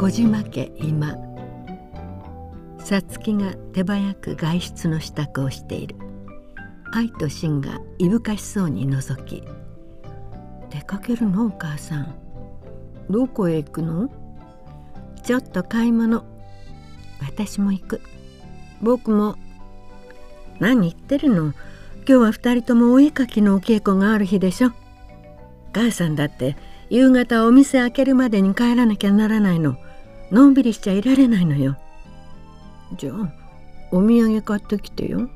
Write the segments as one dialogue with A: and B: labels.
A: 小島家今。さつきが手早く外出の支度をしている。愛と芯がいぶかしそうに覗き「出かけるのお母さん。どこへ行くの?」「ちょっと買い物。私も行く。僕も。何言ってるの？今日は二人ともお絵かきのお稽古がある日でしょ。母さんだって夕方お店開けるまでに帰らなきゃならないの。のんびりしちゃいられないのよ。じゃあお土産買ってきてよ。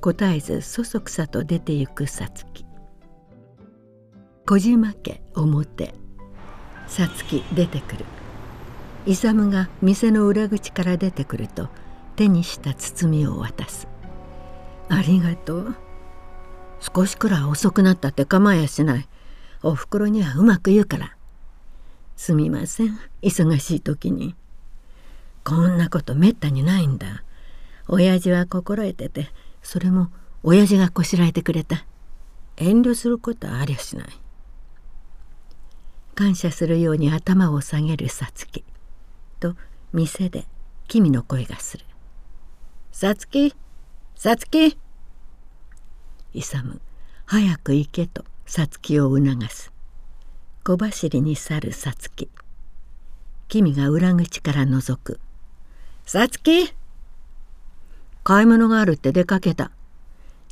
A: 答えずそそくさと出て行くさつき小島家表。さつき出てくる。勇が店の裏口から出てくると手にした包みを渡す。ありがとう。少しくらい遅くなったって構えやしない。おふくろにはうまく言うからすみません。忙しい時に。こんなことめったにないんだ。親父は心得てて。それも親父がこしらえてくれた。遠慮することはありゃしない。感謝するように頭を下げるさつきと店で君の声がする「さつきさつき!」勇。早く行けとさつきを促す。小走りに去るさつき君が裏口から覗く「さつき買い物があるって出かけた。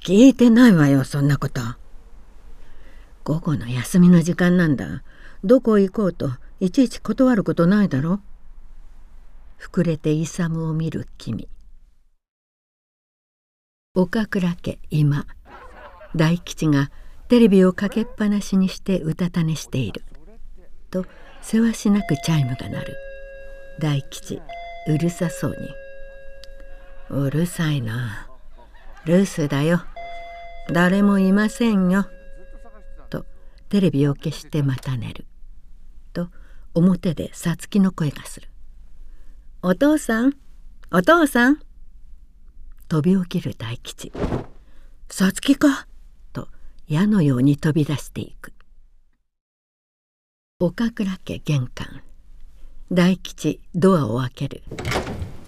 A: 聞いてないわよそんなこと。午後の休みの時間なんだ。どこ行こうといちいち断ることないだろ。膨れて勇を見る君。岡倉家今。大吉がテレビをかけっぱなしにしてうたた寝している。とせわしなくチャイムが鳴る。大吉うるさそうに「うるさいな。留守だよ。誰もいませんよ」とテレビを消してまた寝る。と表でさつきの声がする「お父さん？お父さん」飛び起きる大吉「さつきか!」矢のように飛び出していく。岡倉家玄関。大吉ドアを開ける。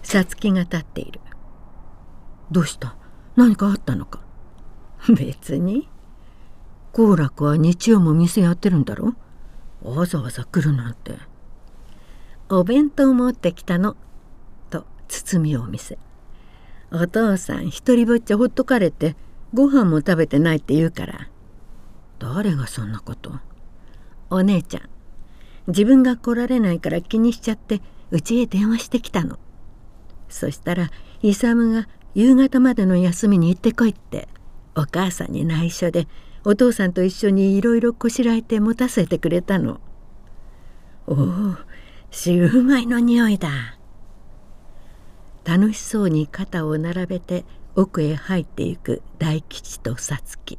A: さつきが立っている。どうした？何かあったのか？別に。好楽は日曜も店やってるんだろ？わざわざ来るなんて。お弁当持ってきたの。と包みを見せ。お父さん一りぼっちほっとかれてご飯も食べてないって言うから。誰がそんなこと？お姉ちゃん。自分が来られないから気にしちゃってうちへ電話してきたの。そしたら勇が夕方までの休みに行ってこいってお母さんに内緒でお父さんと一緒にいろいろこしらえて持たせてくれたの。おおシューマイの匂いだ。楽しそうに肩を並べて奥へ入っていく大吉とさつき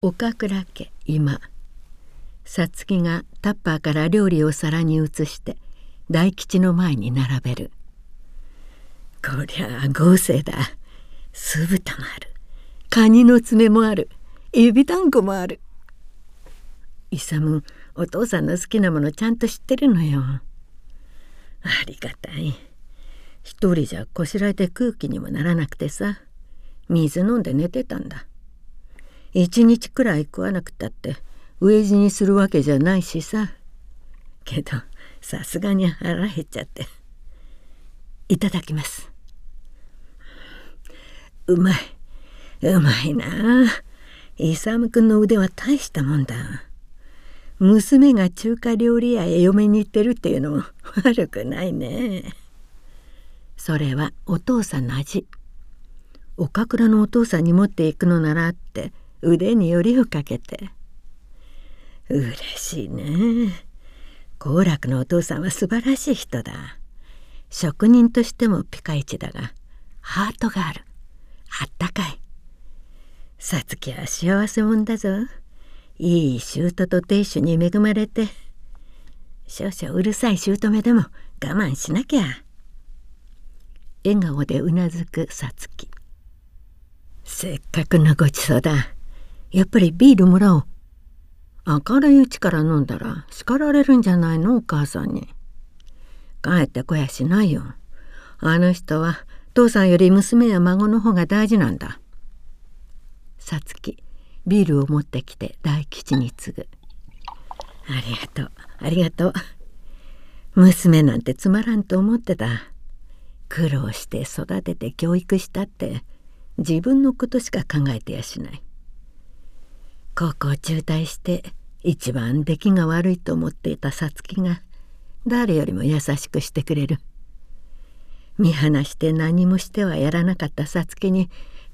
A: 岡倉家今。さつきがタッパーから料理を皿に移して大吉の前に並べる。こりゃあ豪勢だ。酢豚もある。カニの爪もある。エビ団子もある。勇お父さんの好きなものちゃんと知ってるのよ。ありがたい。一人じゃこしらえて空気にもならなくてさ。水飲んで寝てたんだ。一日くらい食わなくたって飢え死にするわけじゃないしさ。けどさすがに腹減っちゃって。いただきます。うまい。うまいな。勇くんの腕は大したもんだ。娘が中華料理屋へ嫁に行ってるっていうのも 悪くないね。それはお父さんの味。岡倉のお父さんに持っていくのならって腕によりをかけて。嬉しいね。好楽のお父さんは素晴らしい人だ。職人としてもピカイチだがハートがある。あったかい。さつきは幸せ者だぞ。いい姑と亭主に恵まれて。少々うるさい姑でも我慢しなきゃ。笑顔でうなずくさつきせっかくのごちそうだ。やっぱりビールもらおう明るいうちから飲んだら叱られるんじゃないの？お母さんに。帰ってこやしないよ。あの人は父さんより娘や孫の方が大事なんだ。さつきビールを持ってきて大吉に継ぐ。ありがとうありがとう。娘なんてつまらんと思ってた。苦労して育てて教育したって自分のことしか考えてやしない。高校中退して一番出来が悪いと思っていたさつきが誰よりも優しくしてくれる。見放して何もしてはやらなかったさつきに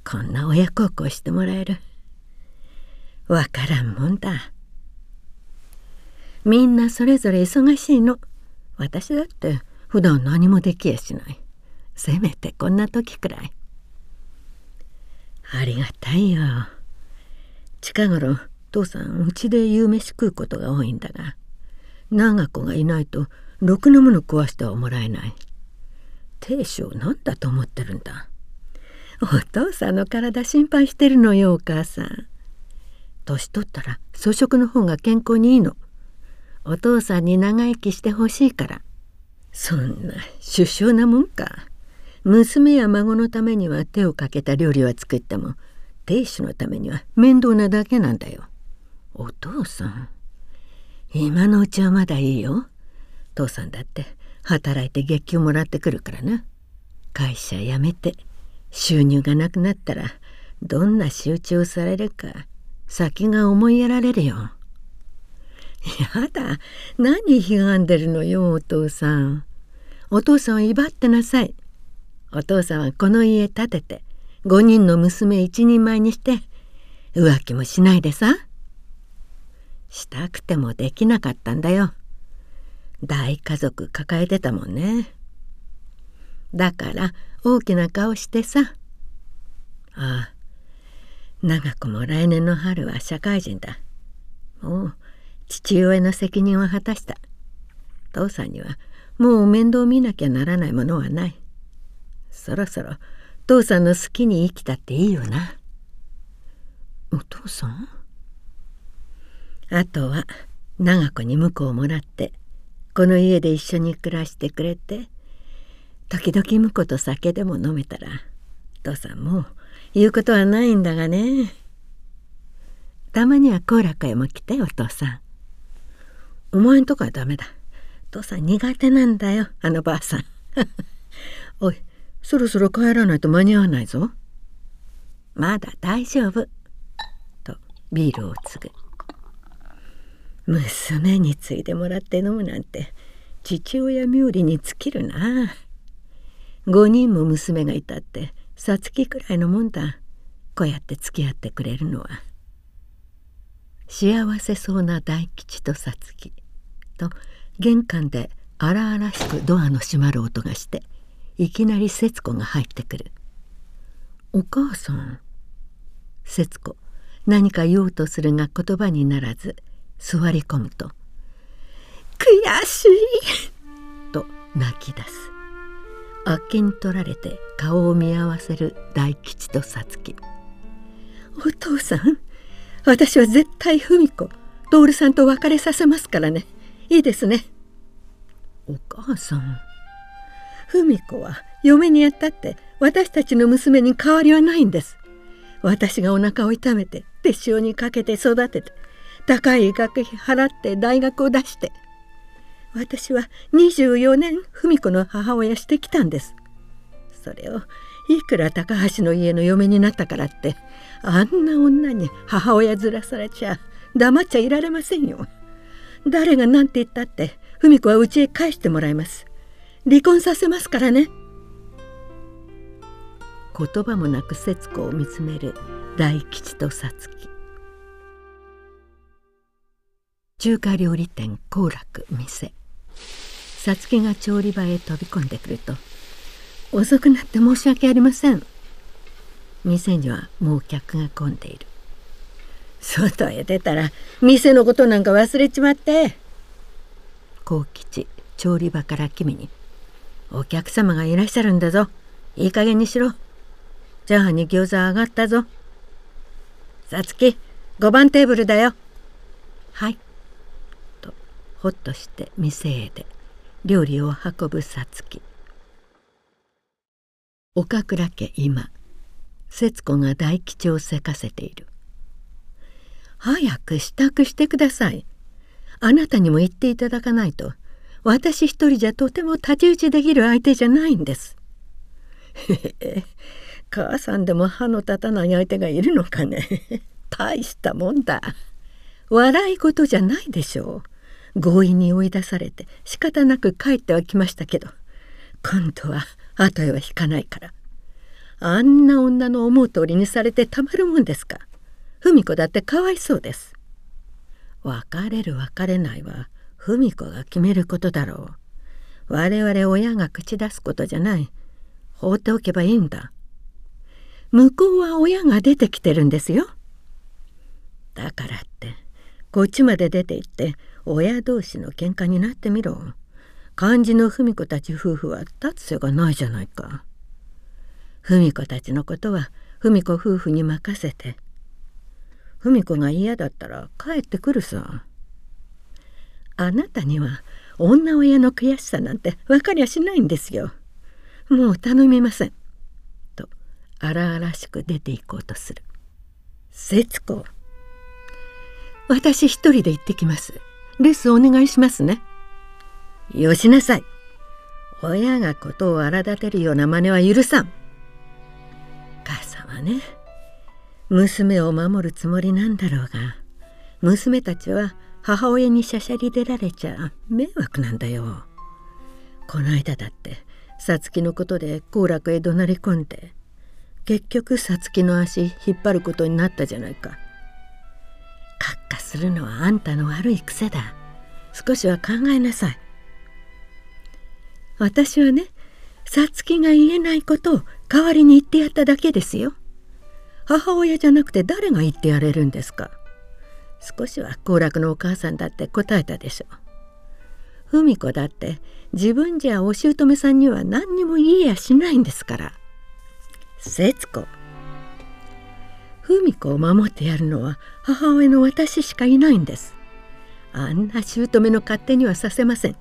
A: こんな親孝行してもらえる。わからんもんだ。みんなそれぞれ忙しいの。私だって普段何もできやしない。せめてこんな時くらい。ありがたいよ。近頃父さんうちで夕飯食うことが多いんだが長子がいないとろくなもの食わしてはもらえない。亭主を何だと思ってるんだ。お父さんの体心配してるのよお母さん。年取ったら粗食の方が健康にいいの。お父さんに長生きしてほしいから。そんな殊勝なもんか。娘や孫のためには手をかけた料理は作っても亭主のためには面倒なだけなんだよ。お父さん。今のうちはまだいいよ。父さんだって働いて月給もらってくるからな。会社辞めて収入がなくなったらどんな仕打ちをされるか先が思いやられるよ。やだ。何ひがんでるのよお父さん。お父さんを威張ってなさい。お父さんはこの家建てて5人の娘一人前にして浮気もしないでさ。したくてもできなかったんだよ。大家族抱えてたもんね。だから大きな顔してさ。ああ長子も来年の春は社会人だ。もう父親の責任を果たした。父さんにはもう面倒見なきゃならないものはない。そろそろ父さんの好きに生きたっていいよな。お父さん？あとは長子に婿をもらってこの家で一緒に暮らしてくれて時々婿と酒でも飲めたら父さんもう言うことはないんだがね。たまには後楽へも来てお父さん。お前んとこはダメだ。父さん苦手なんだよあのばあさん。おいそろそろ帰らないと間に合わないぞ。まだ大丈夫。とビールを継ぐ。娘に継いでもらって飲むなんて父親冥利に尽きるな。5人も娘がいたってさつきくらいのもんだ。こうやって付き合ってくれるのは。幸せそうな大吉とさつきと玄関で荒々しくドアの閉まる音がして。いきなり節子が入ってくる「お母さん」節子何か言おうとするが言葉にならず座り込むと「悔しい!」と泣き出す。あっけに取られて顔を見合わせる大吉とさつき「お父さん私は絶対文子徹さんと別れさせますからね。いいですね」お母さん文子は嫁にやったって私たちの娘に変わりはないんです。私がお腹を痛めて手塩にかけて育てて高い学費払って大学を出して。私は24年文子の母親してきたんです。それをいくら高橋の家の嫁になったからってあんな女に母親ずらされちゃ黙っちゃいられませんよ。誰が何て言ったって文子は家へ帰してもらいます。離婚させますからね。言葉もなく節子を見つめる大吉とさつき中華料理店幸楽店さつきが調理場へ飛び込んでくると「遅くなって申し訳ありません」店にはもう客が混んでいる。外へ出たら店のことなんか忘れちまって。幸吉調理場から君に「お客様がいらっしゃるんだぞ。いい加減にしろ。チャーハンに餃子上がったぞ。さつき5番テーブルだよ。はい」とほっとして店へで料理を運ぶさつき。岡倉家今節子が大吉をせかせている。早く支度してください。あなたにも言っていただかないと。私一人じゃとても太刀打ちできる相手じゃないんです。へ へ母さんでも歯の立たない相手がいるのかね。大したもんだ。笑い事じゃないでしょう。強引に追い出されて仕方なく帰ってはきましたけど。今度は後へは引かないから。あんな女の思う通りにされてたまるもんですか。文子だってかわいそうです。別れる別れないは文子が決めることだろう。我々親が口出すことじゃない。放っておけばいいんだ。向こうは親が出てきてるんですよ。だからってこっちまで出て行って親同士の喧嘩になってみろ。漢字の文子たち夫婦は立つ瀬がないじゃないか。文子たちのことは文子夫婦に任せて。文子が嫌だったら帰ってくるさ。あなたには女親の悔しさなんて分かりゃしないんですよ。もう頼みません。と荒々しく出て行こうとする。節子。私一人で行ってきます。レスお願いしますね。よしなさい。親がことを荒立てるような真似は許さん。母さんはね娘を守るつもりなんだろうが娘たちは母親にしゃしゃり出られちゃ迷惑なんだよ。この間だってさつきのことで好楽へ怒鳴り込んで結局さつきの足引っ張ることになったじゃないか。閣下するのはあんたの悪い癖だ。少しは考えなさい。私はねさつきが言えないことを代わりに言ってやっただけですよ。母親じゃなくて誰が言ってやれるんですか？少しは好楽のお母さんだって答えたでしょう。文子だって自分じゃお姑さんには何にも言えやしないんですから。節子。文子を守ってやるのは母親の私しかいないんです。あんな姑の勝手にはさせません。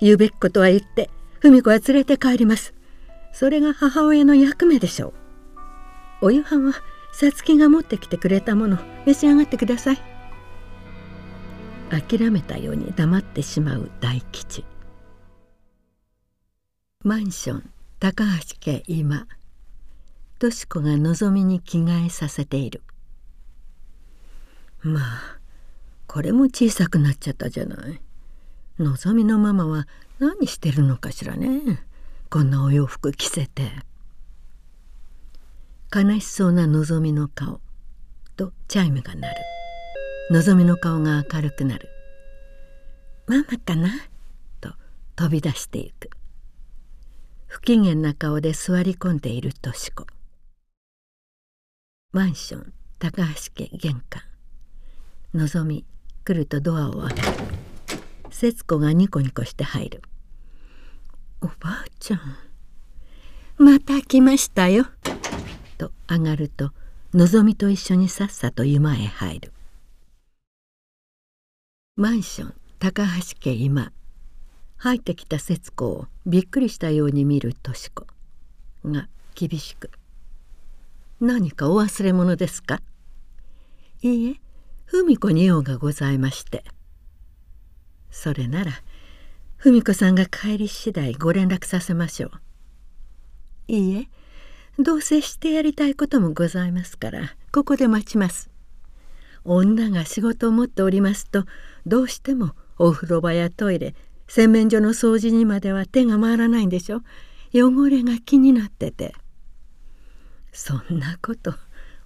A: 言うべきことは言って文子は連れて帰ります。それが母親の役目でしょう。お夕飯はさつきが持ってきてくれたもの。召し上がってください。諦めたように黙ってしまう大吉。マンション高橋家今。とし子がのぞみに着替えさせている。まあこれも小さくなっちゃったじゃない。のぞみのママは何してるのかしらね。こんなお洋服着せて。悲しそうなのぞみの顔とチャイムが鳴る。のぞみの顔が明るくなる。ママかなと飛び出していく。不機嫌な顔で座り込んでいるとし子。マンション高橋家玄関。のぞみ来るとドアを開ける。節子がニコニコして入る。おばあちゃんまた来ましたよ。と上がるとのぞみと一緒にさっさと居間へ入る。マンション高橋家今。入ってきた節子をびっくりしたように見るとし子。が厳しく「何かお忘れ物ですか?」「いいえ文子に用がございまして」「それなら文子さんが帰り次第ご連絡させましょう」「いいえどうせしてやりたいこともございますからここで待ちます。女が仕事を持っておりますとどうしてもお風呂場やトイレ洗面所の掃除にまでは手が回らないんでしょ？汚れが気になってて。そんなこと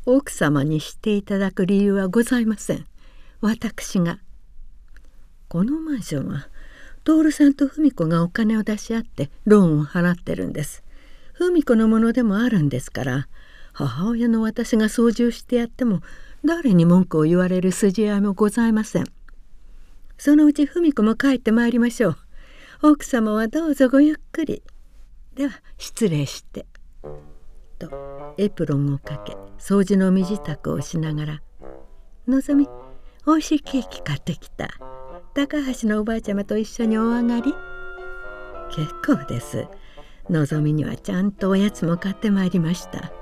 A: 奥様にしていただく理由はございません。私が。このマンションは徹さんと文子がお金を出し合ってローンを払ってるんです。文子のものでもあるんですから母親の私が操縦してやっても誰に文句を言われる筋合いもございません。そのうち文子も帰ってまいりましょう。奥様はどうぞごゆっくり。では失礼して」とエプロンをかけ掃除の身支度をしながら「のぞみおいしいケーキ買ってきた。高橋のおばあちゃまと一緒にお上がり。結構です。のぞみにはちゃんとおやつも買ってまいりました。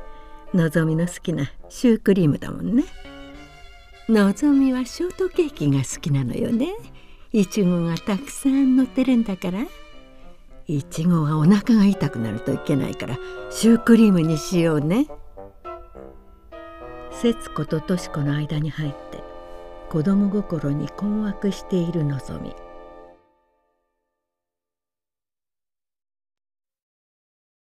A: のぞみの好きなシュークリームだもんね。のぞみはショートケーキが好きなのよね。いちごがたくさん乗ってるんだから。いちごはお腹が痛くなるといけないからシュークリームにしようね。節子ととし子の間に入って子供心に困惑しているのぞみ。